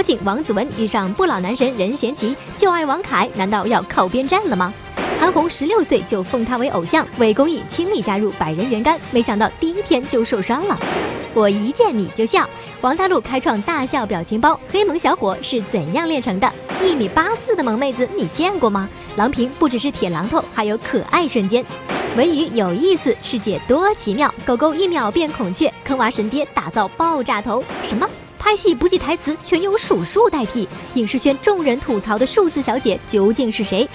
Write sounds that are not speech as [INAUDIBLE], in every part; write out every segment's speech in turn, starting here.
妖精王子文遇上不老男神任贤齐，就爱王凯，难道要靠边站了吗？韩红十六岁就奉他为偶像，为公益倾力加入百人援肝，没想到第一天就受伤了。我一见你就笑。王大陆开创大笑表情包，黑萌小伙是怎样炼成的？一米八四的萌妹子你见过吗？郎平不只是铁榔头，还有可爱瞬间。文娱有意思，世界多奇妙。狗狗一秒变孔雀，坑娃神爹打造爆炸头。什么？拍戏不记台词，全由数数代替？影视圈众人吐槽的数字小姐究竟是谁？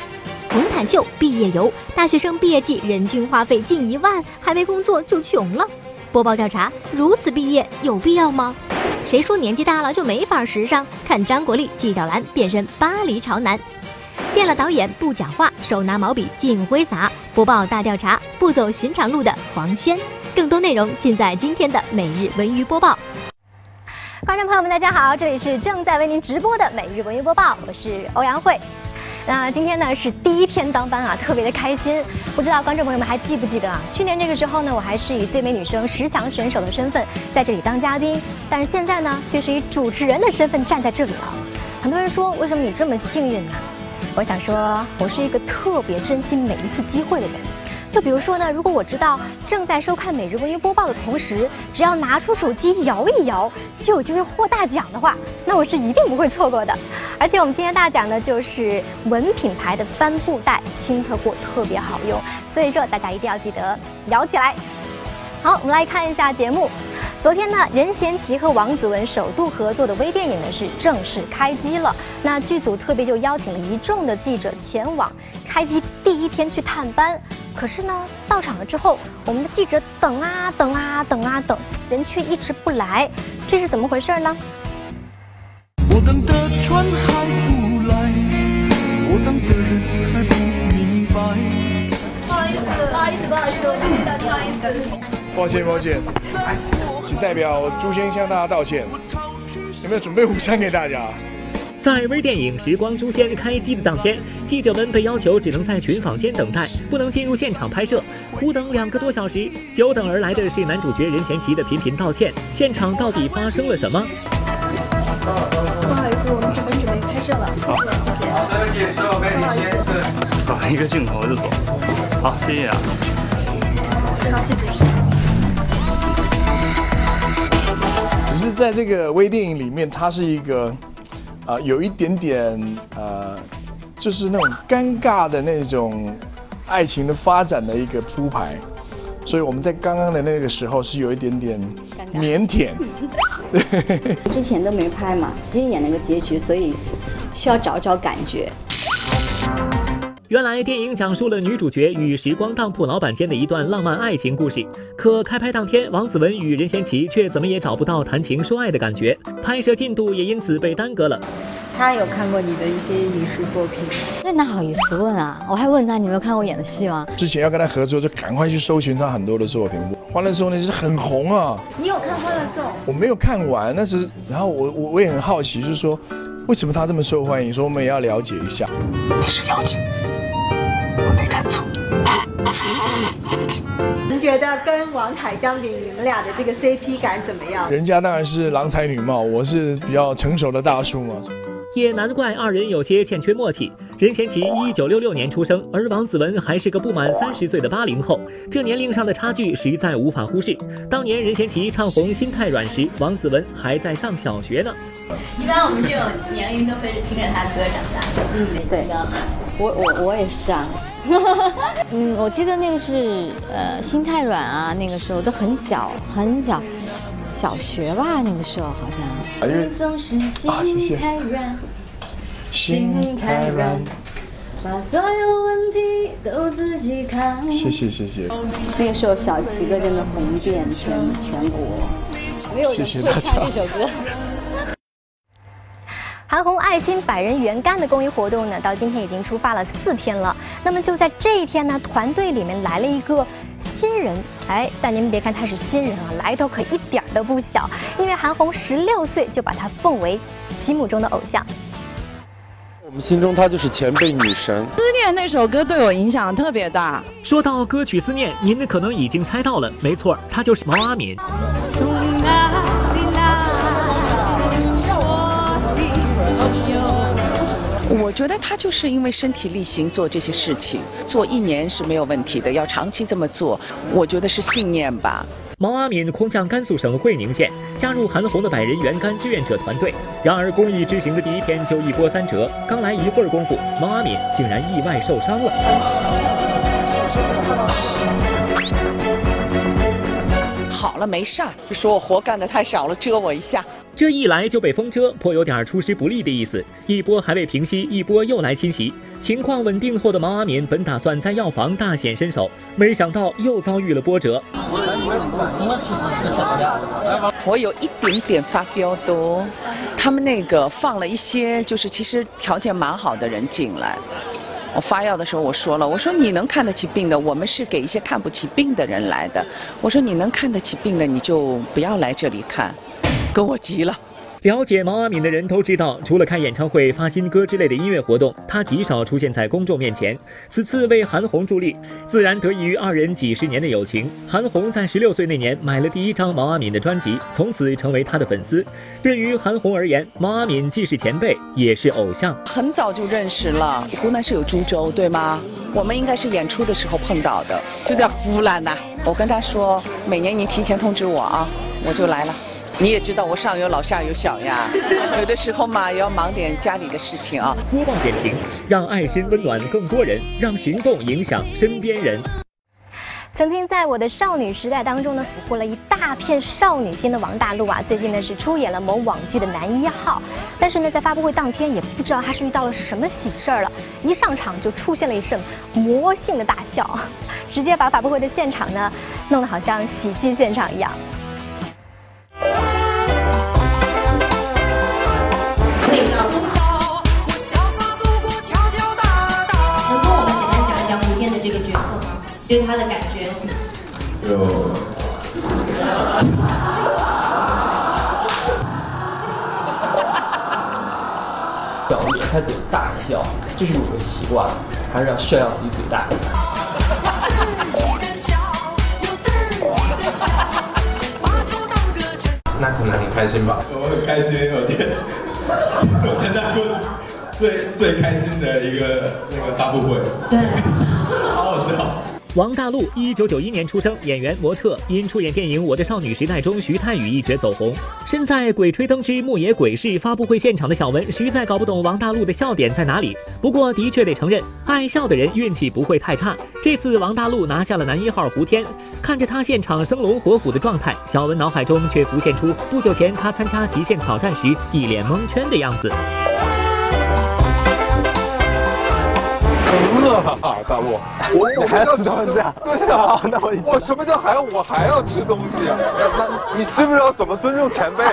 红毯秀毕业游，大学生毕业季人均花费近一万，还没工作就穷了。播报调查，如此毕业有必要吗？谁说年纪大了就没法时尚？看张国立、纪晓岚变身巴黎潮男，见了导演不讲话，手拿毛笔尽挥洒。播报大调查，不走寻常路的黄轩。更多内容尽在今天的每日文娱播报。观众朋友们，大家好，这里是正在为您直播的每日文娱播报，我是欧阳慧。那今天呢是第一天当班啊，特别的开心。不知道观众朋友们还记不记得啊？去年这个时候呢，我还是以最美女生十强选手的身份在这里当嘉宾，但是现在呢，却是以主持人的身份站在这里了。很多人说，为什么你这么幸运呢？我想说，我是一个特别珍惜每一次机会的人。就比如说呢，如果我知道正在收看每日文娱播报的同时，只要拿出手机摇一摇，就有机会获大奖的话，那我是一定不会错过的。而且我们今天大奖呢，就是文品牌的帆布袋，亲测过特别好用，所以说大家一定要记得摇起来。好，我们来看一下节目。昨天呢，任贤齐和王子文首度合作的微电影呢是正式开机了。那剧组特别就邀请了一众的记者前往开机第一天去探班。可是呢，到场了之后，我们的记者等啊等啊等啊等，人却一直不来，这是怎么回事呢？我等的船还不来，我等的人还不明白。不好意思，不好意思，不好意思，我不知道，不好意思。抱歉，抱歉，请代表朱先向大家道歉。有没有准备午餐给大家？在微电影《时光诛仙》开机的当天，记者们被要求只能在群访间等待，不能进入现场拍摄，苦等两个多小时。久等而来的是男主角任贤齐的频频道歉。现场到底发生了什么？不好意思，我们准备准备拍摄了。好，好，对不起，所有媒体先是打一个镜头就走。好，谢谢啊。好，谢谢。在这个微电影里面，它是一个。啊，有一点点呃，就是那种尴尬的那种爱情的发展的一个铺排，所以我们在刚刚的那个时候是有一点点腼腆。[LAUGHS] 之前都没拍嘛，直接演了个结局，所以需要找找感觉。原来电影讲述了女主角与时光当铺老板间的一段浪漫爱情故事，可开拍当天，王子文与任贤齐却怎么也找不到谈情说爱的感觉，拍摄进度也因此被耽搁了。他有看过你的一些影视作品，那哪好意思问啊？我还问他你没有看过演的戏吗？之前要跟他合作，就赶快去搜寻他很多的作品。欢乐颂那是很红啊。你有看欢乐颂？我没有看完，那是然后我我我也很好奇，就是说为什么他这么受欢迎？说我们也要了解一下。你是妖精。[LAUGHS] 您觉得跟王凯、张比你们俩的这个 CP 感怎么样？人家当然是郎才女貌，我是比较成熟的大叔嘛。也难怪二人有些欠缺默契。任贤齐一九六六年出生，而王子文还是个不满三十岁的八零后，这年龄上的差距实在无法忽视。当年任贤齐唱红《心太软》时，王子文还在上小学呢。一般我们这种年龄都会是听着他歌长大。嗯，对。我我我也是啊。[LAUGHS] 嗯，我记得那个是呃心太软啊，那个时候都很小很小，小学吧那个时候好像。啊，谢谢。心太软，把所有问题都自己扛。谢谢谢谢。那个时候小齐哥真的红遍全全国，没有人会唱这首歌。韩红爱心百人援肝的公益活动呢，到今天已经出发了四天了。那么就在这一天呢，团队里面来了一个新人，哎，但您别看他是新人啊，来头可一点都不小。因为韩红十六岁就把他奉为心目中的偶像。我们心中她就是前辈女神。思念那首歌对我影响特别大。说到歌曲思念，您可能已经猜到了，没错，她就是毛阿敏。觉得他就是因为身体力行做这些事情，做一年是没有问题的，要长期这么做，我觉得是信念吧。毛阿敏空降甘肃省会宁县，加入韩红的百人援甘志愿者团队。然而公益之行的第一天就一波三折，刚来一会儿功夫，毛阿敏竟然意外受伤了。好了，没事儿，就说我活干的太少了，遮我一下。这一来就被风遮，颇有点出师不利的意思。一波还未平息，一波又来侵袭。情况稳定后的毛阿敏本打算在药房大显身手，没想到又遭遇了波折。我有一点点发飙的哦，他们那个放了一些就是其实条件蛮好的人进来。我发药的时候我说了，我说你能看得起病的，我们是给一些看不起病的人来的。我说你能看得起病的，你就不要来这里看。跟我急了。了解毛阿敏的人都知道，除了开演唱会、发新歌之类的音乐活动，她极少出现在公众面前。此次为韩红助力，自然得益于二人几十年的友情。韩红在十六岁那年买了第一张毛阿敏的专辑，从此成为她的粉丝。对于韩红而言，毛阿敏既是前辈，也是偶像。很早就认识了，湖南是有株洲，对吗？我们应该是演出的时候碰到的，就在湖南呐。我跟他说，每年你提前通知我啊，我就来了。你也知道我上有老下有小呀，[LAUGHS] 有的时候嘛也要忙点家里的事情啊。播报点评，让爱心温暖更多人，让行动影响身边人。曾经在我的少女时代当中呢，俘获了一大片少女心的王大陆啊，最近呢是出演了某网剧的男一号。但是呢，在发布会当天，也不知道他是遇到了什么喜事儿了，一上场就出现了一声魔性的大笑，直接把发布会的现场呢弄得好像喜剧现场一样。对他的感觉，就小脸开始大笑，这是我的习惯，还是要炫耀自己最大。很开心吧？我很开心，我觉得我参加过最最开心的一个那个发布会。对。好好笑。王大陆，一九九一年出生，演员、模特，因出演电影《我的少女时代》中徐太宇一角走红。身在《鬼吹灯之牧野鬼市》发布会现场的小文，实在搞不懂王大陆的笑点在哪里。不过，的确得承认，爱笑的人运气不会太差。这次王大陆拿下了男一号胡天，看着他现场生龙活虎的状态，小文脑海中却浮现出不久前他参加极限挑战时一脸蒙圈的样子。大陆，我我还要吃东西啊？对啊，[LAUGHS] 那我我什么叫还要我还要吃东西啊？那你知不知道怎么尊重前辈？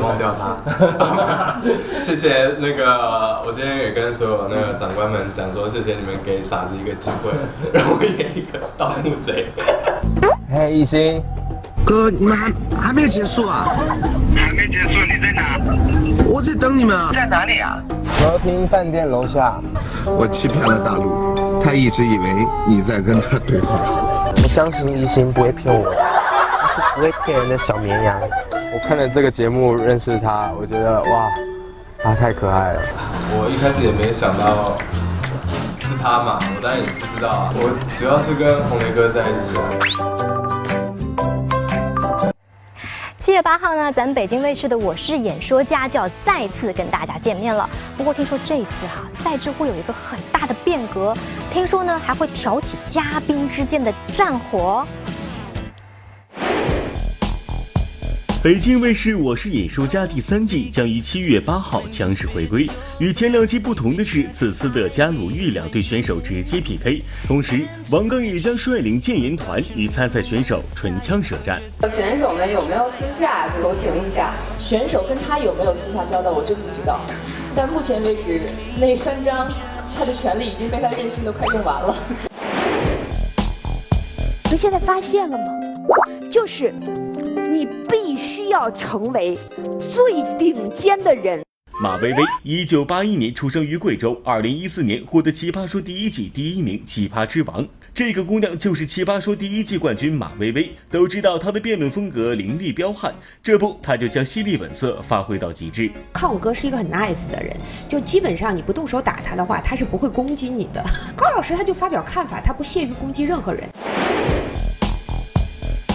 忘掉他。[LAUGHS] 谢谢那个，我今天也跟所有那个长官们讲说，谢谢你们给傻子一个机会，[LAUGHS] 让我演一个盗墓贼。嘿，一心，哥，你们还还没有结束啊？还没结束，你在哪？我在等你们。在哪里啊？和平饭店楼下。我欺骗了大陆，他一直以为你在跟他对话。我相信一心不会骗我，他是不会骗人的小绵羊。我看了这个节目认识他，我觉得哇，他太可爱了。我一开始也没想到是他嘛，我当然也不知道啊。我主要是跟红雷哥在一起啊。七月八号呢，咱北京卫视的《我是演说家》就要再次跟大家见面了。不过听说这次哈，赛制会有一个很大的变革，听说呢还会挑起嘉宾之间的战火。北京卫视《我是演说家》第三季将于七月八号强势回归。与前两季不同的是，此次的加鲁豫两队选手直接 PK，同时王刚也将率领建言团与参赛选手唇枪舌战。选手们有没有私下求情一下？选手跟他有没有私下交代？我真不知道。但目前为止，那三张他的权利已经被他任性的快用完了。你现在发现了吗？就是。你必须要成为最顶尖的人。马薇薇，一九八一年出生于贵州，二零一四年获得《奇葩说》第一季第一名，奇葩之王。这个姑娘就是《奇葩说》第一季冠军马薇薇。都知道她的辩论风格凌厉彪悍，这不，她就将犀利本色发挥到极致。康永哥是一个很 nice 的人，就基本上你不动手打他的话，他是不会攻击你的。[LAUGHS] 高老师他就发表看法，他不屑于攻击任何人。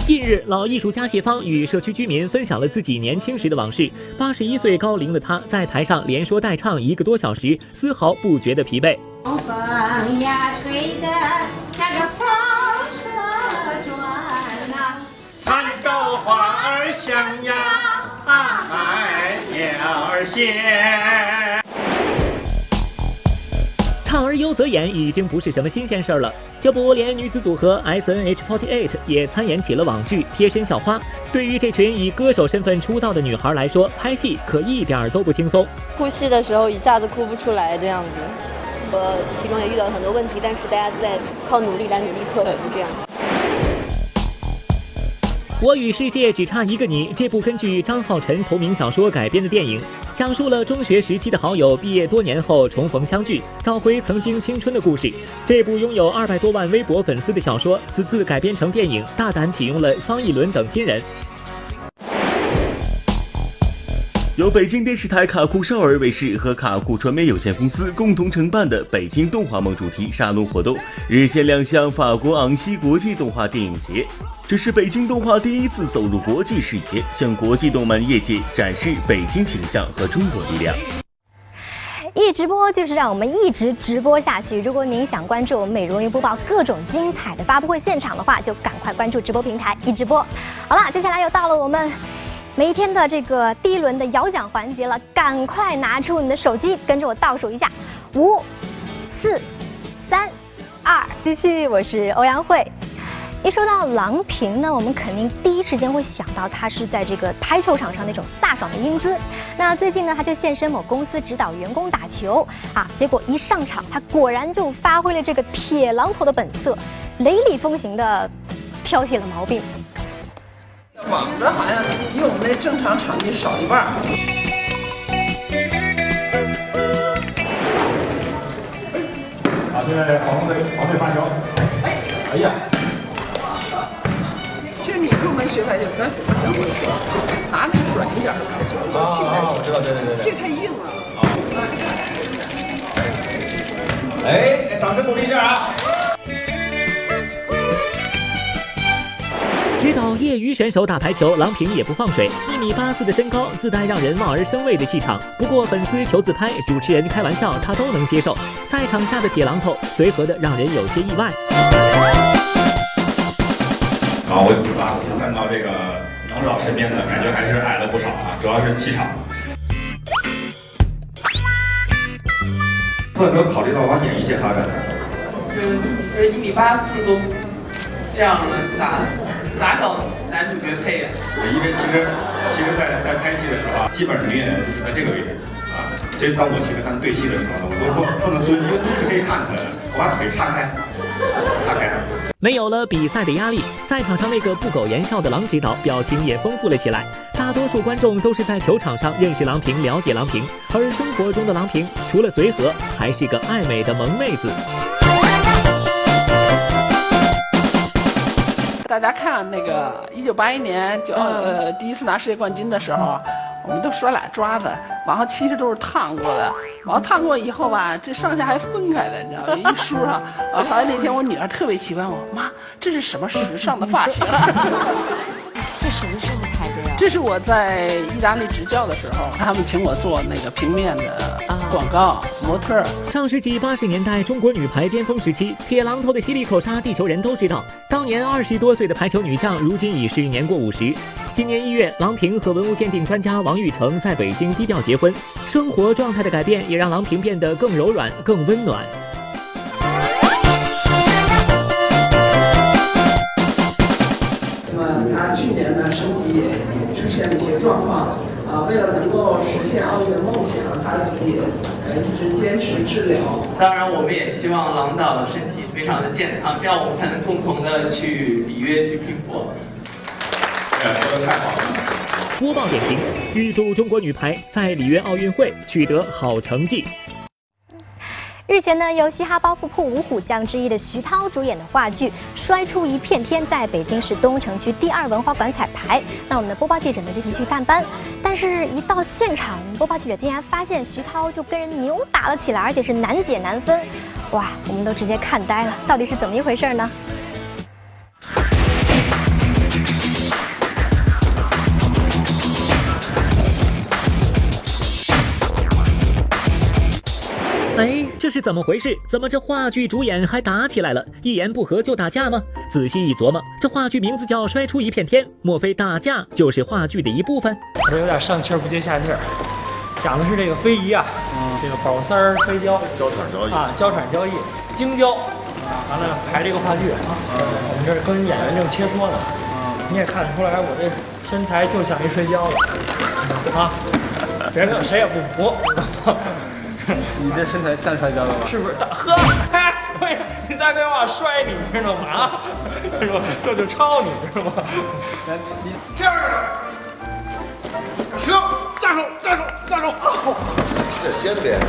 近日，老艺术家谢芳与社区居民分享了自己年轻时的往事。八十一岁高龄的她在台上连说带唱一个多小时，丝毫不觉得疲惫。风呀吹得那个风车转呐，蚕豆花儿香呀，海鸟儿闲。唱而优则演已经不是什么新鲜事儿了，这不连女子组合 S N H forty eight 也参演起了网剧《贴身校花》。对于这群以歌手身份出道的女孩来说，拍戏可一点儿都不轻松。哭戏的时候一下子哭不出来，这样子。我其中也遇到了很多问题，但是大家在靠努力来努力克服，这样。我与世界只差一个你，这部根据张浩晨同名小说改编的电影，讲述了中学时期的好友毕业多年后重逢相聚，找回曾经青春的故事。这部拥有二百多万微博粉丝的小说，此次改编成电影，大胆启用了方逸伦等新人。由北京电视台卡酷少儿卫视和卡酷传媒有限公司共同承办的北京动画梦主题沙龙活动，日前亮相法国昂西国际动画电影节。这是北京动画第一次走入国际视野，向国际动漫业界展示北京形象和中国力量。一直播就是让我们一直直播下去。如果您想关注我们美容云播报各种精彩的发布会现场的话，就赶快关注直播平台一直播。好了，接下来又到了我们。每一天的这个第一轮的摇奖环节了，赶快拿出你的手机，跟着我倒数一下，五、四、三、二，继续。我是欧阳慧。一说到郎平呢，我们肯定第一时间会想到她是在这个台球场上那种飒爽的英姿。那最近呢，她就现身某公司指导员工打球啊，结果一上场，她果然就发挥了这个铁榔头的本色，雷厉风行的挑起了毛病。网的好像比我们那正常场地少一半。好，现在黄队黄队发球。哎呀！其实你入门学排球不要喜欢这样的球，拿那个软一点的排球，就气排球。我知道，对对对这太硬了。哎，掌声鼓励一下啊！指导业余选手打排球，郎平也不放水。一米八四的身高，自带让人望而生畏的气场。不过粉丝求自拍，主持人开玩笑，他都能接受。赛场下的铁榔头，随和的让人有些意外。啊，我啊看到这个郎导身边的感觉还是矮了不少啊，主要是气场。有没有考虑到往演艺界发展？嗯，这一米八四都这样了，咋？咋找男主角配呀？因为其实，其实，在在拍戏的时候啊，基本上女演员就是在这个位置啊。所以当我去跟他们对戏的时候呢，我都不不能蹲，因为都是可以看出来的，我把腿岔开，岔开。没有了比赛的压力，赛场上那个不苟言笑的郎指导表情也丰富了起来。大多数观众都是在球场上认识郎平、了解郎平，而生活中的郎平除了随和，还是个爱美的萌妹子。大家看那个一九八一年就呃第一次拿世界冠军的时候，我们都甩俩抓子，然后其实都是烫过的，然后烫过以后吧，这上下还分开的，你知道吗？一梳上，啊，[LAUGHS] 后来那天我女儿特别奇怪我，妈，这是什么时尚的发型？[LAUGHS] [LAUGHS] 这什么时？这是我在意大利执教的时候，他们请我做那个平面的广告模特。上世纪八十年代中国女排巅峰时期，铁榔头的犀利口杀，地球人都知道。当年二十多岁的排球女将，如今已是年过五十。今年一月，郎平和文物鉴定专家王玉成在北京低调结婚，生活状态的改变也让郎平变得更柔软、更温暖。那么他去年呢，身体也也出现了一些状况，啊，为了能够实现奥运的梦想，他也呃一直坚持治疗。当然，我们也希望郎导的身体非常的健康，这样我们才能共同的去里约去拼搏。哎，说的太好了。播报点评：预祝中国女排在里约奥运会取得好成绩。日前呢，由嘻哈包袱铺五虎将之一的徐涛主演的话剧《摔出一片天》在北京市东城区第二文化馆彩排。那我们的播报记者呢这天去探班，但是一到现场，播报记者竟然发现徐涛就跟人扭打了起来，而且是难解难分。哇，我们都直接看呆了，到底是怎么一回事呢？这是怎么回事？怎么这话剧主演还打起来了？一言不合就打架吗？仔细一琢磨，这话剧名字叫《摔出一片天》，莫非打架就是话剧的一部分？我有点上气儿不接下气儿。讲的是这个非遗啊，嗯这个宝三儿摔跤，交铲交易啊，交铲交易，京交啊，完了排这个话剧啊，我们这儿跟演员正切磋呢，你也看得出来我这身材就像一摔跤的 [LAUGHS] 啊，别人谁也不服。[LAUGHS] [LAUGHS] 你这身材像摔跤的吗？是不是？大呵，[LAUGHS] 哎，你再别往摔你，知道吗？啊，[LAUGHS] 是吧？这就抄你，知道吗？来，你第二个，停，下手，下手，下手！这肩边。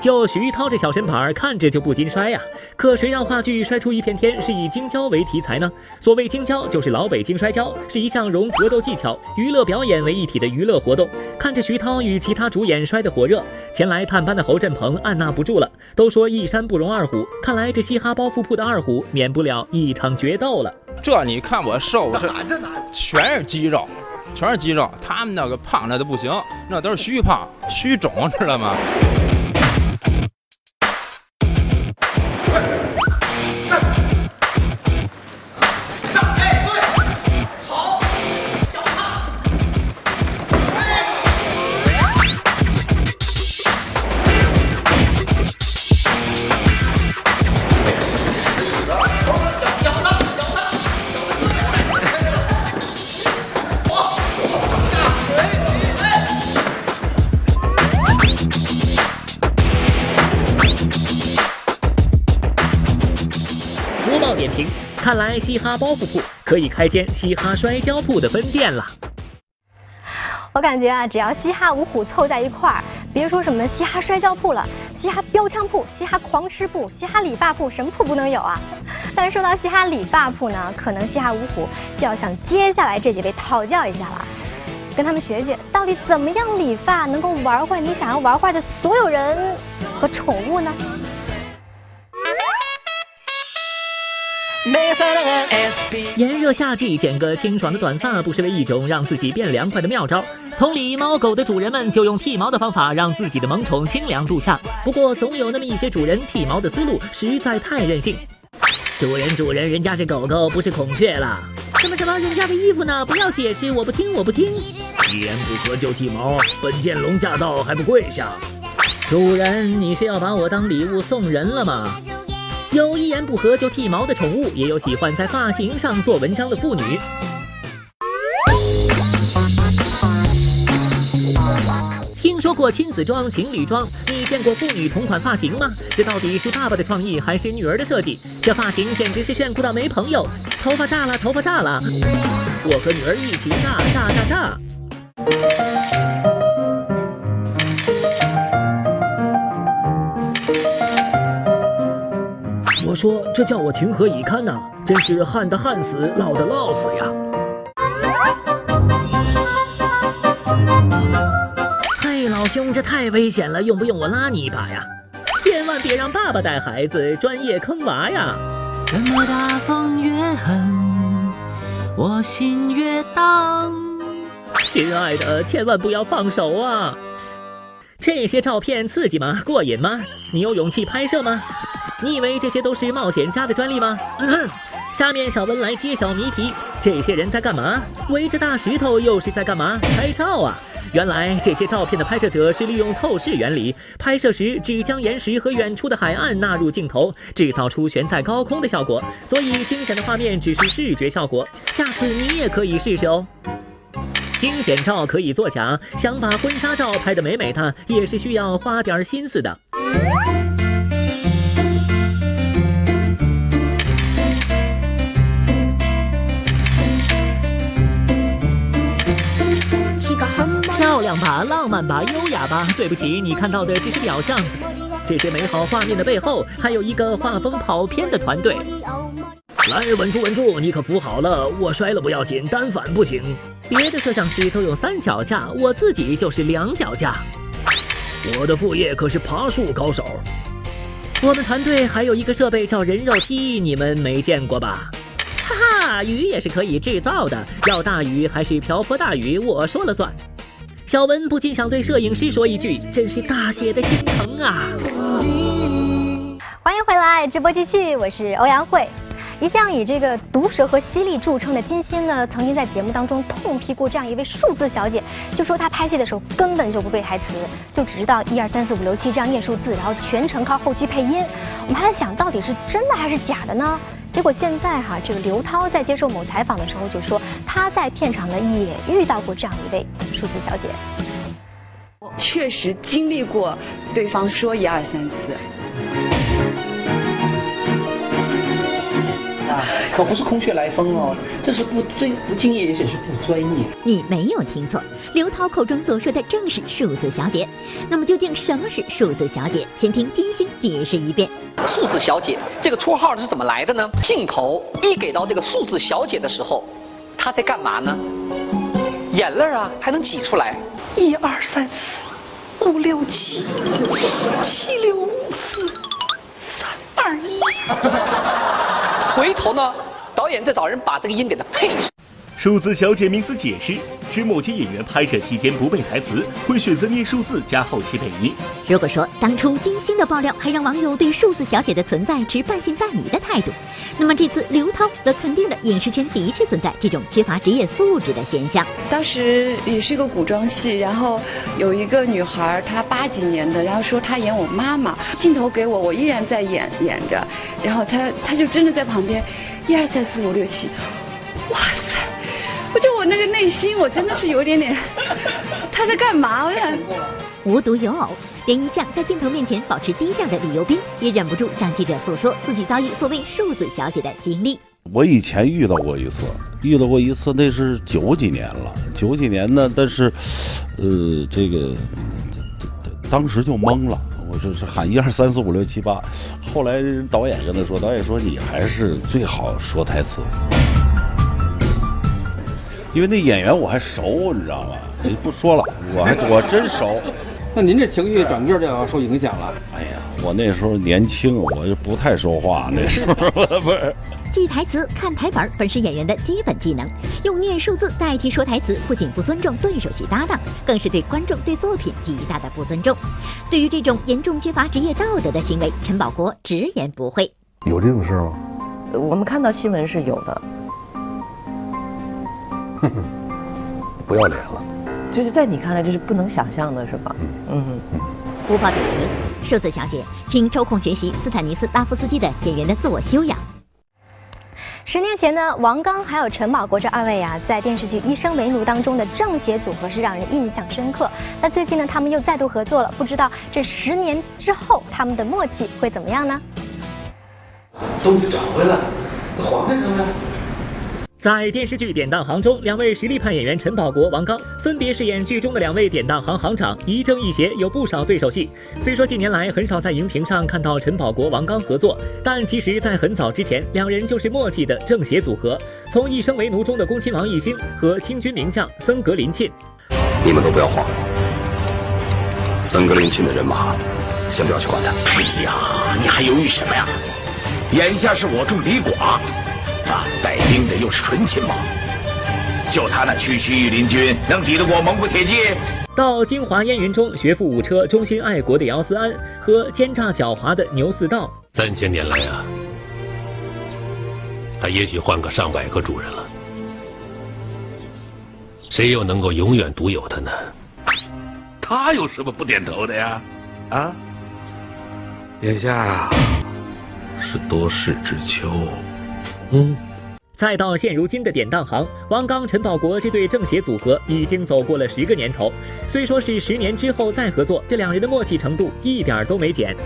就徐涛这小身板，看着就不禁摔呀。可谁让话剧摔出一片天是以京郊为题材呢？所谓京郊，就是老北京摔跤，是一项融格斗技巧、娱乐表演为一体的娱乐活动。看着徐涛与其他主演摔得火热，前来探班的侯振鹏按捺不住了。都说一山不容二虎，看来这嘻哈包袱铺的二虎免不了一场决斗了。这你看我瘦，这全是肌肉，全是肌肉。他们那个胖那都不行，那都是虚胖、虚肿，知道吗？哈包袱铺可以开间嘻哈摔跤铺的分店了。我感觉啊，只要嘻哈五虎凑在一块儿，别说什么嘻哈摔跤铺了，嘻哈标枪铺、嘻哈狂吃铺、嘻哈理发铺，什么铺不能有啊？[LAUGHS] 但是说到嘻哈理发铺呢，可能嘻哈五虎就要向接下来这几位讨教一下了，跟他们学学，到底怎么样理发能够玩坏你想要玩坏的所有人和宠物呢？炎热夏季，剪个清爽的短发，不失为一种让自己变凉快的妙招。同理，猫狗的主人们就用剃毛的方法，让自己的萌宠清凉度夏。不过，总有那么一些主人剃毛的思路实在太任性。主人，主人，人家是狗狗，不是孔雀啦。什么什么，人家的衣服呢？不要解释，我不听，我不听。一言不合就剃毛，本剑龙驾到，还不跪下？主人，你是要把我当礼物送人了吗？有一言不合就剃毛的宠物，也有喜欢在发型上做文章的妇女。听说过亲子装、情侣装，你见过妇女同款发型吗？这到底是爸爸的创意还是女儿的设计？这发型简直是炫酷到没朋友！头发炸了，头发炸了！我和女儿一起炸炸炸炸！说这叫我情何以堪呐、真是旱的旱死，涝的涝死呀！嘿，老兄，这太危险了，用不用我拉你一把呀？千万别让爸爸带孩子，专业坑娃呀！怎么大风越狠，我心越荡。亲爱的，千万不要放手啊！这些照片刺激吗？过瘾吗？你有勇气拍摄吗？你以为这些都是冒险家的专利吗？嗯，下面小文来揭晓谜题：这些人在干嘛？围着大石头又是在干嘛？拍照啊！原来这些照片的拍摄者是利用透视原理，拍摄时只将岩石和远处的海岸纳入镜头，制造出悬在高空的效果。所以惊险的画面只是视觉效果。下次你也可以试试哦。惊险照可以作假，想把婚纱照拍得美美的，也是需要花点心思的。亮吧，浪漫吧，优雅吧。对不起，你看到的只是表象。这些美好画面的背后，还有一个画风跑偏的团队。来，稳住，稳住，你可扶好了，我摔了不要紧，单反不行。别的摄像师都有三脚架，我自己就是两脚架。我的副业可是爬树高手。我们团队还有一个设备叫人肉梯，你们没见过吧？哈哈，雨也是可以制造的，要大雨还是瓢泼大雨，我说了算。小文不禁想对摄影师说一句：真是大写的心疼啊！欢迎回来，直播继续，我是欧阳慧。一向以这个毒舌和犀利著称的金星呢，曾经在节目当中痛批过这样一位数字小姐，就说她拍戏的时候根本就不背台词，就只知道一二三四五六七这样念数字，然后全程靠后期配音。我们还在想到底是真的还是假的呢？结果现在哈，这个刘涛在接受某采访的时候就说，她在片场呢也遇到过这样一位数字小姐。我确实经历过对方说一二三四。啊，可不是空穴来风哦，这是不专不敬业，也是不专业。你没有听错，刘涛口中所说的正是数字小姐。那么究竟什么是数字小姐？先听金星解释一遍。数字小姐这个绰号是怎么来的呢？镜头一给到这个数字小姐的时候，她在干嘛呢？眼泪啊还能挤出来，一二三四五六七，七六五四三二一。回头呢，导演再找人把这个音给他配上。数字小姐名词解释：指某些演员拍摄期间不背台词，会选择念数字加后期配音。如果说当初金星的爆料还让网友对数字小姐的存在持半信半疑的态度，那么这次刘涛则肯定了影视圈的确存在这种缺乏职业素质的现象。当时也是一个古装戏，然后有一个女孩，她八几年的，然后说她演我妈妈，镜头给我，我依然在演演着，然后她她就真的在旁边，一二三四五六七，哇塞！我就我那个内心，我真的是有点点，[LAUGHS] 他在干嘛？我想，无独有偶，连一向在镜头面前保持低调的李幼斌，也忍不住向记者诉说自己遭遇所谓数字小姐的经历。我以前遇到过一次，遇到过一次，那是九几年了，九几年呢，但是，呃，这个当时就懵了，我就是喊一二三四五六七八，后来导演跟他说，导演说你还是最好说台词。因为那演员我还熟，你知道吗？你不说了，我还我真熟。那您这情绪转个就要受影响了。哎呀，我那时候年轻，我就不太说话，那时候不是。记台词、看台本本是演员的基本技能，用念数字代替说台词，不仅不尊重对手戏搭档，更是对观众、对作品极大的不尊重。对于这种严重缺乏职业道德的行为，陈宝国直言不讳。有这种事吗？我们看到新闻是有的。哼哼，不要脸了。就是在你看来，这是不能想象的，是吧？嗯嗯。无法主题，数字小姐，请抽空学习斯坦尼斯拉夫斯基的演员的自我修养。十年前呢，王刚还有陈宝国这二位啊，在电视剧《一生为奴》当中的正邪组合是让人印象深刻。那最近呢，他们又再度合作了，不知道这十年之后他们的默契会怎么样呢？终于找回来，还给他们。在电视剧《典当行》中，两位实力派演员陈宝国、王刚分别饰演剧中的两位典当行行长，一正一邪，有不少对手戏。虽说近年来很少在荧屏上看到陈宝国、王刚合作，但其实，在很早之前，两人就是默契的正邪组合。从《一生为奴》中的恭亲王奕欣和清军名将森格林沁，你们都不要慌，森格林沁的人马，先不要去管他。哎呀，你还犹豫什么呀？眼下是我众敌寡。啊，带兵的又是纯亲王，就他那区区御林军，能抵得过蒙古铁骑？到《京华烟云》中学富五车、忠心爱国的姚思安和奸诈狡猾的牛四道。三千年来啊，他也许换个上百个主人了，谁又能够永远独有他呢？他有什么不点头的呀？啊？眼下是多事之秋。嗯，再到现如今的典当行，王刚、陈宝国这对政协组合已经走过了十个年头。虽说是十年之后再合作，这两人的默契程度一点都没减。[LAUGHS]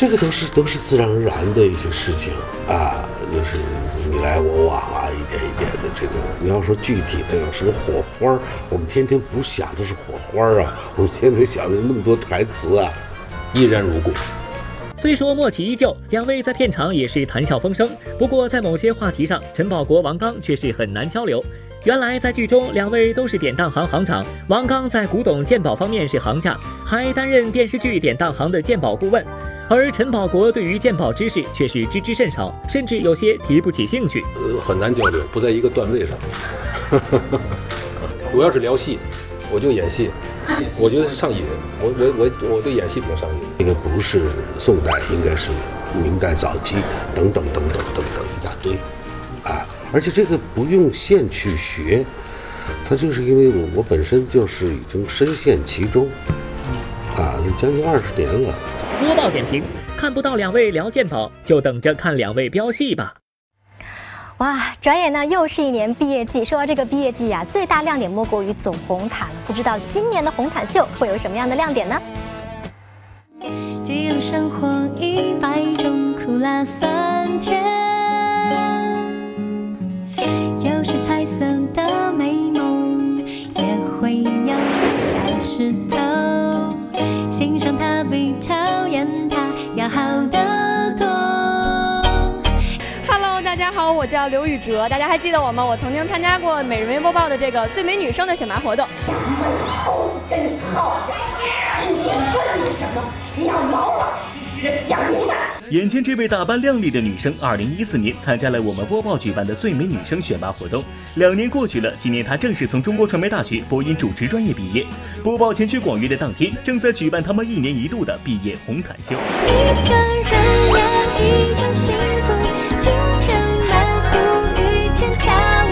这个都是都是自然而然的一些事情啊，就是你来我往啊，一点一点的这个。你要说具体的有什么火花，我们天天不是想的是火花啊，我们天天想的那么多台词啊，依然如故。虽说默契依旧，两位在片场也是谈笑风生，不过在某些话题上，陈宝国、王刚却是很难交流。原来在剧中，两位都是典当行行长，王刚在古董鉴宝方面是行家，还担任电视剧典当行的鉴宝顾问。而陈宝国对于鉴宝知识却是知之甚少，甚至有些提不起兴趣。呃，很难交流，不在一个段位上。[LAUGHS] 我要是聊戏，我就演戏，[LAUGHS] 我觉得是上瘾。我我我我对演戏比较上瘾。这个不是宋代，应该是明代早期，等等等等等等一大堆，啊。而且这个不用现去学，他就是因为我我本身就是已经深陷其中，啊，将近二十年了。播报点评：看不到两位聊鉴宝，就等着看两位飙戏吧。哇，转眼呢又是一年毕业季。说到这个毕业季呀，最大亮点莫过于走红毯了。不知道今年的红毯秀会有什么样的亮点呢？记录生活一百种苦辣酸甜。有时彩色的美梦也会有小石头，比讨厌他要好得多。Hello，大家好，我叫刘宇哲，大家还记得我吗？我曾经参加过《每日微播报》的这个最美女生的选拔活动。跟你耗着，今天问你什么，你要老。眼前这位打扮靓丽的女生，二零一四年参加了我们播报举办的最美女生选拔活动。两年过去了，今年她正式从中国传媒大学播音主持专业毕业。播报前去广域的当天，正在举办他们一年一度的毕业红毯秀。一个人的一种幸福，今天漫步雨天跳舞。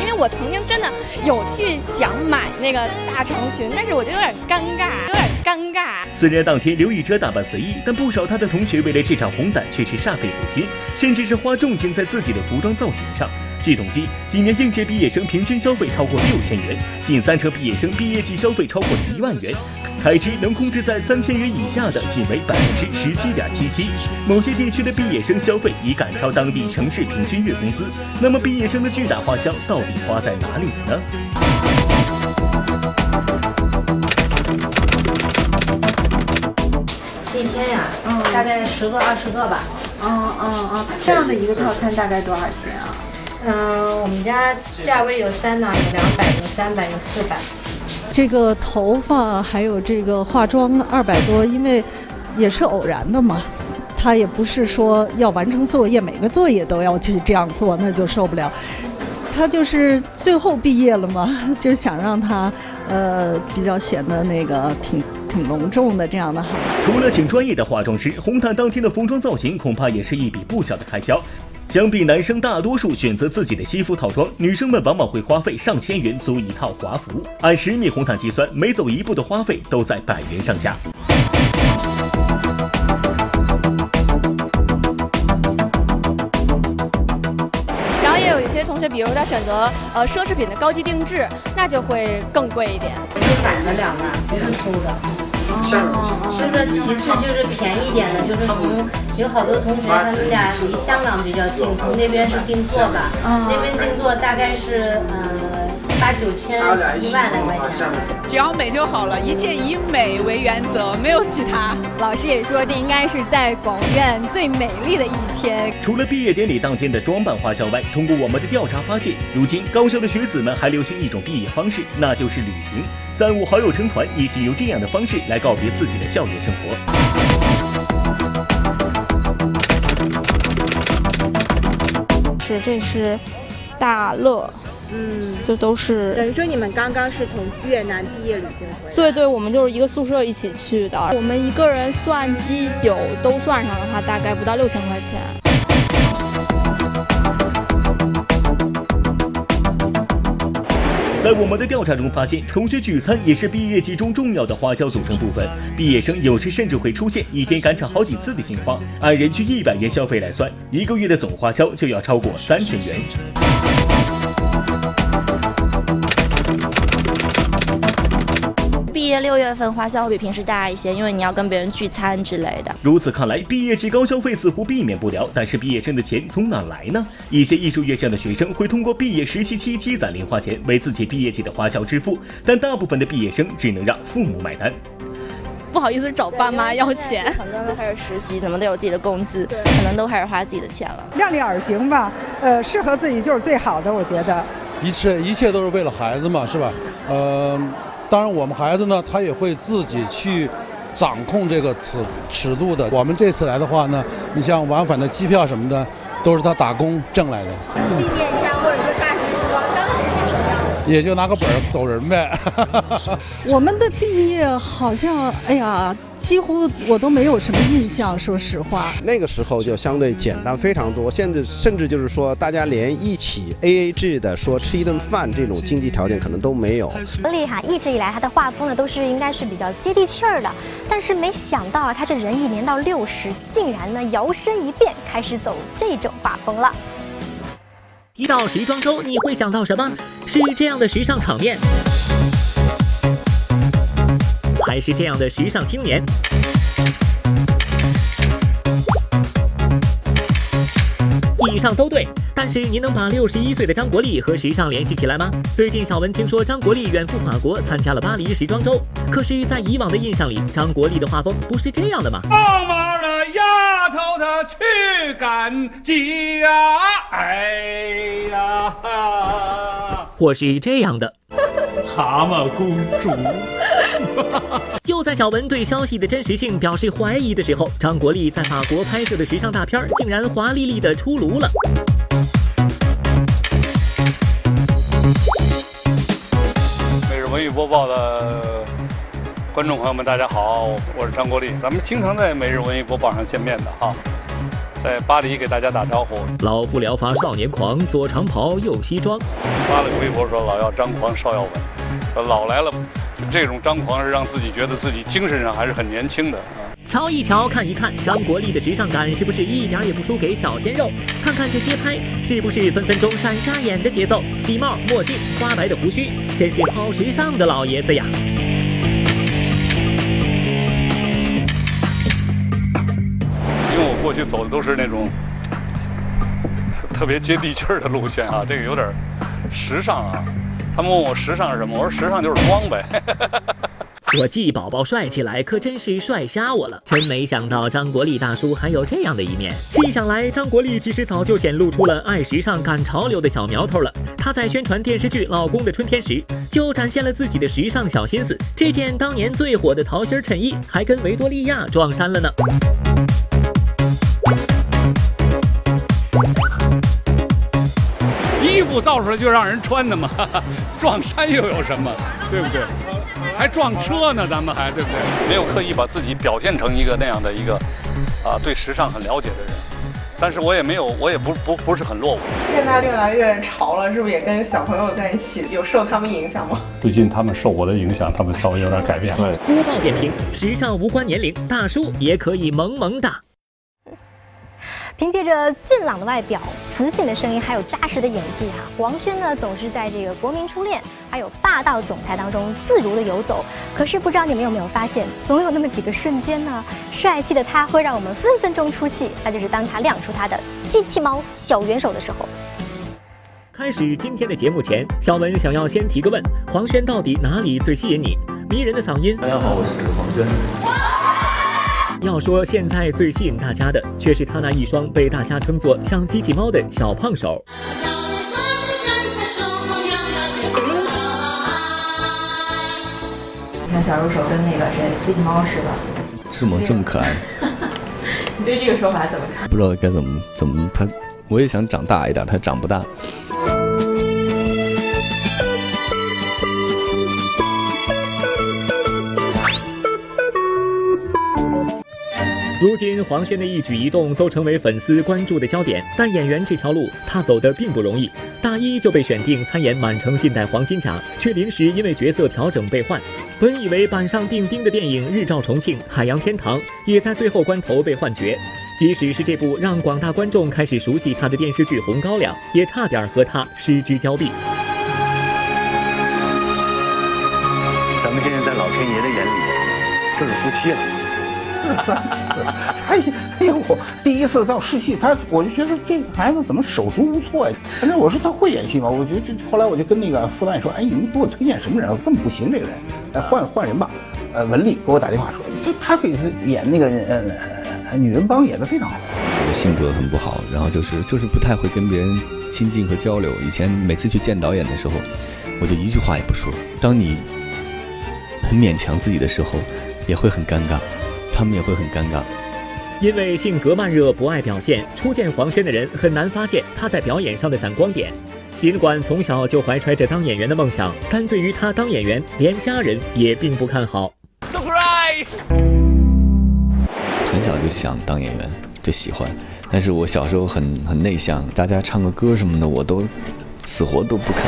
因为我曾经真的有去想买那个大长裙，但是我就有点尴尬，有点尴尬。虽然当天刘宇哲打扮随意，但不少他的同学为了这场红毯却是煞费苦心，甚至是花重金在自己的服装造型上。据统计，今年应届毕业生平均消费超过六千元，近三成毕业生毕业季消费超过一万元，开支能控制在三千元以下的仅为百分之十七点七七。某些地区的毕业生消费已赶超当地城市平均月工资，那么毕业生的巨大花销到底花在哪里了呢？一天呀，嗯，大概十个二十个吧。嗯嗯嗯，这样的一个套餐大概多少钱啊？嗯，我们家价位有三档，有两百，有三百，有四百。这个头发还有这个化妆二百多，因为也是偶然的嘛，他也不是说要完成作业，每个作业都要去这样做，那就受不了。他就是最后毕业了嘛，[LAUGHS] 就想让他呃比较显得那个挺挺隆重的这样的哈。除了请专业的化妆师，红毯当天的服装造型恐怕也是一笔不小的开销。相比男生大多数选择自己的西服套装，女生们往往会花费上千元租一套华服。按十米红毯计算，每走一步的花费都在百元上下。然后也有一些同学，比如他选择呃奢侈品的高级定制，那就会更贵一点。一百的两万，别人抽的。哦，是不是？其次就是便宜点的，就是从有好多同学他们家离香港比较近，从那边是定做吧，那边定做大概是呃八九千一万来块钱。只要美就好了，一切以美为原则，没有其他。老师也说，这应该是在广院最美丽的一天。除了毕业典礼当天的装扮花销外，通过我们的调查发现，如今高校的学子们还流行一种毕业方式，那就是旅行。三五好友成团，一起用这样的方式来告别自己的校园生活。是，这是大乐，嗯，就都是等于说你们刚刚是从越南毕业旅行回来？对对，我们就是一个宿舍一起去的。我们一个人算机酒都算上的话，大概不到六千块钱。在我们的调查中发现，同学聚餐也是毕业季中重要的花销组成部分。毕业生有时甚至会出现一天赶场好几次的情况。按人均一百元消费来算，一个月的总花销就要超过三千元。毕业业六月份花销会比平时大一些，因为你要跟别人聚餐之类的。如此看来，毕业季高消费似乎避免不了，但是毕业生的钱从哪来呢？一些艺术院校的学生会通过毕业实习期积攒零花钱，为自己毕业季的花销支付，但大部分的毕业生只能让父母买单。不好意思找爸妈要钱，很多人都开始实习，怎么都有自己的工资，可能都开始花自己的钱了。量力而行吧，呃，适合自己就是最好的，我觉得。一切一切都是为了孩子嘛，是吧？呃，当然我们孩子呢，他也会自己去掌控这个尺尺度的。我们这次来的话呢，你像往返的机票什么的，都是他打工挣来的。也就拿个本儿走人呗。[LAUGHS] 我们的毕业好像，哎呀。几乎我都没有什么印象，说实话。那个时候就相对简单非常多，现在甚至就是说，大家连一起 A A 制的说吃一顿饭这种经济条件可能都没有。厉害，一直以来他的画风呢都是应该是比较接地气儿的，但是没想到啊，他这人一年到六十，竟然呢摇身一变开始走这种画风了。提到时装周，你会想到什么？是这样的时尚场面。还是这样的时尚青年，以上都对，但是您能把六十一岁的张国立和时尚联系起来吗？最近小文听说张国立远赴法国参加了巴黎时装周，可是，在以往的印象里，张国立的画风不是这样的吗？帮忙的丫头她去赶集啊，哎呀，或是这样的。蛤蟆公主。[LAUGHS] 就在小文对消息的真实性表示怀疑的时候，张国立在法国拍摄的时尚大片竟然华丽丽的出炉了。播报的观众朋友们，大家好，我是张国立，咱们经常在每日文艺播报上见面的哈。在巴黎给大家打招呼。老夫聊发少年狂，左长袍右西装。发了个微博说老要张狂少要稳，老来了，这种张狂是让自己觉得自己精神上还是很年轻的啊。瞧一瞧，看一看，张国立的时尚感是不是一点也不输给小鲜肉？看看这街拍，是不是分分钟闪瞎眼的节奏？礼帽、墨镜、花白的胡须，真是好时尚的老爷子呀！因为我过去走的都是那种特别接地气儿的路线啊，[LAUGHS] 这个有点时尚啊。他们问我时尚是什么，我说时尚就是装呗。我季宝宝帅起来可真是帅瞎我了，真没想到张国立大叔还有这样的一面。细想来，张国立其实早就显露出了爱时尚、赶潮流的小苗头了。他在宣传电视剧《老公的春天》时，就展现了自己的时尚小心思。这件当年最火的桃心衬衣，还跟维多利亚撞衫了呢。衣服造出来就让人穿的嘛，撞衫又有什么，对不对？还撞车呢，咱们还对不对？没有刻意把自己表现成一个那样的一个啊，对时尚很了解的人，但是我也没有，我也不不不是很落伍。现在越来越潮了，是不是也跟小朋友在一起，有受他们影响吗？最近他们受我的影响，他们稍微有点改变了。播报点评：时尚无关年龄，大叔也可以萌萌哒。凭借着俊朗的外表、磁性的声音，还有扎实的演技哈，黄轩呢总是在这个《国民初恋》还有《霸道总裁》当中自如的游走。可是不知道你们有没有发现，总有那么几个瞬间呢，帅气的他会让我们分分钟出戏，那就是当他亮出他的机器猫小元首的时候。开始今天的节目前，小文想要先提个问：黄轩到底哪里最吸引你？迷人的嗓音。大家好，我是黄轩。要说现在最吸引大家的，却是他那一双被大家称作像机器猫的小胖手。你看小肉手跟那个谁机器猫似的，是吗？这么可爱？[LAUGHS] 你对这个说法怎么看？不知道该怎么怎么他，我也想长大一点，他长不大。如今黄轩的一举一动都成为粉丝关注的焦点，但演员这条路他走的并不容易。大一就被选定参演《满城尽带黄金甲》，却临时因为角色调整被换。本以为板上钉钉的电影《日照重庆》《海洋天堂》也在最后关头被换角。即使是这部让广大观众开始熟悉他的电视剧《红高粱》，也差点和他失之交臂。咱们现在在老天爷。的眼里就是夫妻了。[LAUGHS] 哎呀，哎呀，我第一次到试戏，他我就觉得这孩子怎么手足无措呀？反正我说他会演戏吗？我觉得这后来我就跟那个副导演说，哎，你们给我推荐什么人？我根本不行，这个人，哎，换换人吧。呃，文丽给我打电话说，就他可以演那个呃女人帮演的非常好。性格很不好，然后就是就是不太会跟别人亲近和交流。以前每次去见导演的时候，我就一句话也不说。当你很勉强自己的时候，也会很尴尬。他们也会很尴尬，因为性格慢热不爱表现，初见黄轩的人很难发现他在表演上的闪光点。尽管从小就怀揣着当演员的梦想，但对于他当演员，连家人也并不看好。从小就想当演员，就喜欢，但是我小时候很很内向，大家唱个歌什么的，我都死活都不肯。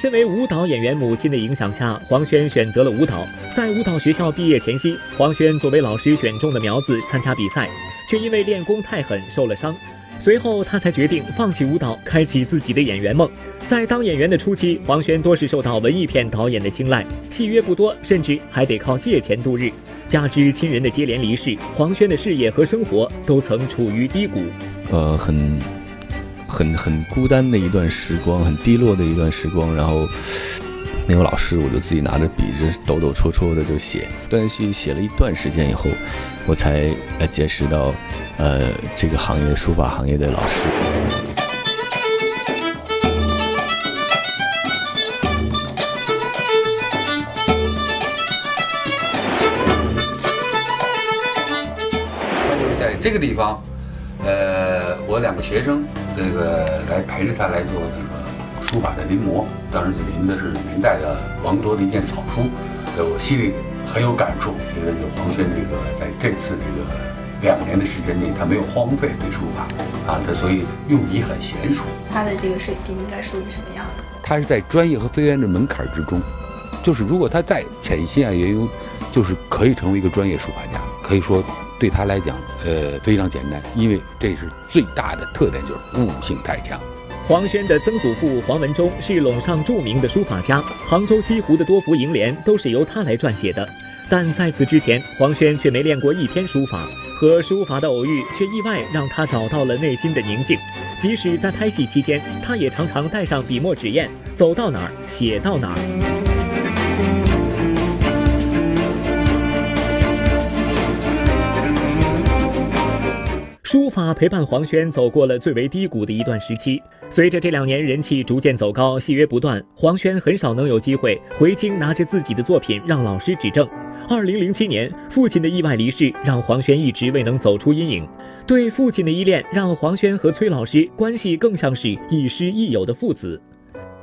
身为舞蹈演员母亲的影响下，黄轩选择了舞蹈。在舞蹈学校毕业前夕，黄轩作为老师选中的苗子参加比赛，却因为练功太狠受了伤。随后他才决定放弃舞蹈，开启自己的演员梦。在当演员的初期，黄轩多是受到文艺片导演的青睐，戏约不多，甚至还得靠借钱度日。加之亲人的接连离世，黄轩的事业和生活都曾处于低谷。呃，很。很很孤单的一段时光，很低落的一段时光，然后没有老师，我就自己拿着笔，就抖抖戳戳的就写。断续写了一段时间以后，我才呃结识到呃这个行业书法行业的老师。在这个地方。呃，我两个学生，这个来陪着他来做这个书法的临摹，当时临的是明代的王铎的一件草书，呃，我心里很有感触，觉得有黄轩这个在这次这个两年的时间内，他没有荒废这书法啊，他所以用笔很娴熟。他的这个水平应该属于什么样的？他是在专业和非专业的门槛之中，就是如果他在潜心啊，也有就是可以成为一个专业书法家，可以说。对他来讲，呃，非常简单，因为这是最大的特点，就是悟性太强。黄轩的曾祖父黄文忠是陇上著名的书法家，杭州西湖的多幅楹联都是由他来撰写的。但在此之前，黄轩却没练过一天书法，和书法的偶遇却意外让他找到了内心的宁静。即使在拍戏期间，他也常常带上笔墨纸砚，走到哪儿写到哪儿。书法陪伴黄轩走过了最为低谷的一段时期。随着这两年人气逐渐走高，戏约不断，黄轩很少能有机会回京拿着自己的作品让老师指正。二零零七年，父亲的意外离世让黄轩一直未能走出阴影。对父亲的依恋让黄轩和崔老师关系更像是亦师亦友的父子。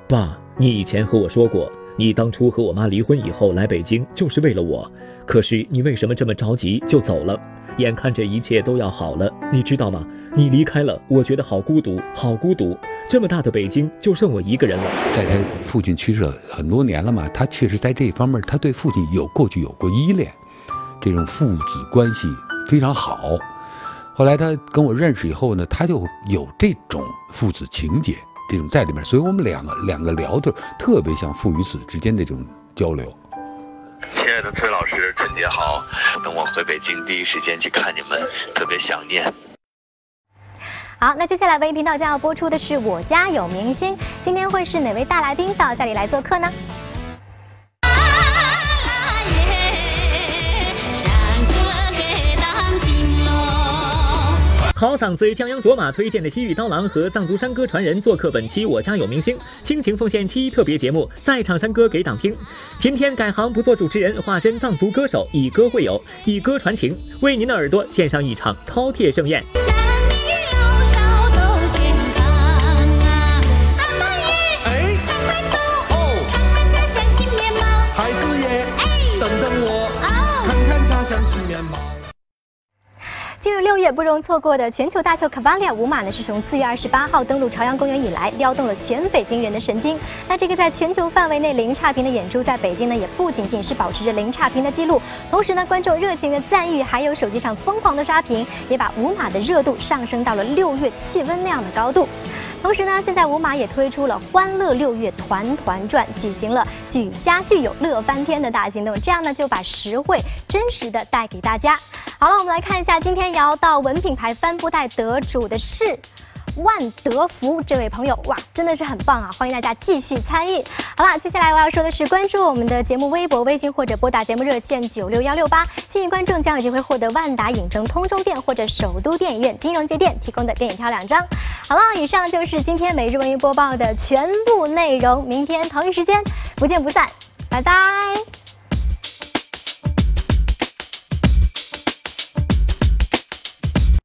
爸，你以前和我说过，你当初和我妈离婚以后来北京就是为了我，可是你为什么这么着急就走了？眼看着一切都要好了，你知道吗？你离开了，我觉得好孤独，好孤独。这么大的北京，就剩我一个人了。在他父亲去世很多年了嘛，他确实在这方面，他对父亲有过去有过依恋，这种父子关系非常好。后来他跟我认识以后呢，他就有这种父子情节这种在里面，所以我们两个两个聊的特别像父与子之间的这种交流。亲爱的崔老师，春节好！等我回北京，第一时间去看你们，特别想念。好，那接下来文艺频道将要播出的是《我家有明星》，今天会是哪位大来宾到这里来做客呢？好嗓子江央卓玛推荐的西域刀郎和藏族山歌传人做客本期《我家有明星》，倾情奉献七一特别节目，在场山歌给党听。今天改行不做主持人，化身藏族歌手，以歌会友，以歌传情，为您的耳朵献上一场饕餮盛宴。六月不容错过的全球大秀卡巴利亚舞马呢，是从四月二十八号登陆朝阳公园以来，撩动了全北京人的神经。那这个在全球范围内零差评的演出，在北京呢，也不仅仅是保持着零差评的记录，同时呢，观众热情的赞誉，还有手机上疯狂的刷屏，也把舞马的热度上升到了六月气温那样的高度。同时呢，现在五马也推出了“欢乐六月团团转”，举行了举家聚友乐翻天的大行动，这样呢就把实惠真实的带给大家。好了，我们来看一下今天摇到文品牌帆布袋得主的是。万德福这位朋友，哇，真的是很棒啊！欢迎大家继续参与。好了，接下来我要说的是，关注我们的节目微博、微信或者拨打节目热线九六幺六八，幸运观众将有机会获得万达影城通州店或者首都电影院金融街店提供的电影票两张。好了，以上就是今天每日文娱播报的全部内容，明天同一时间不见不散，拜拜。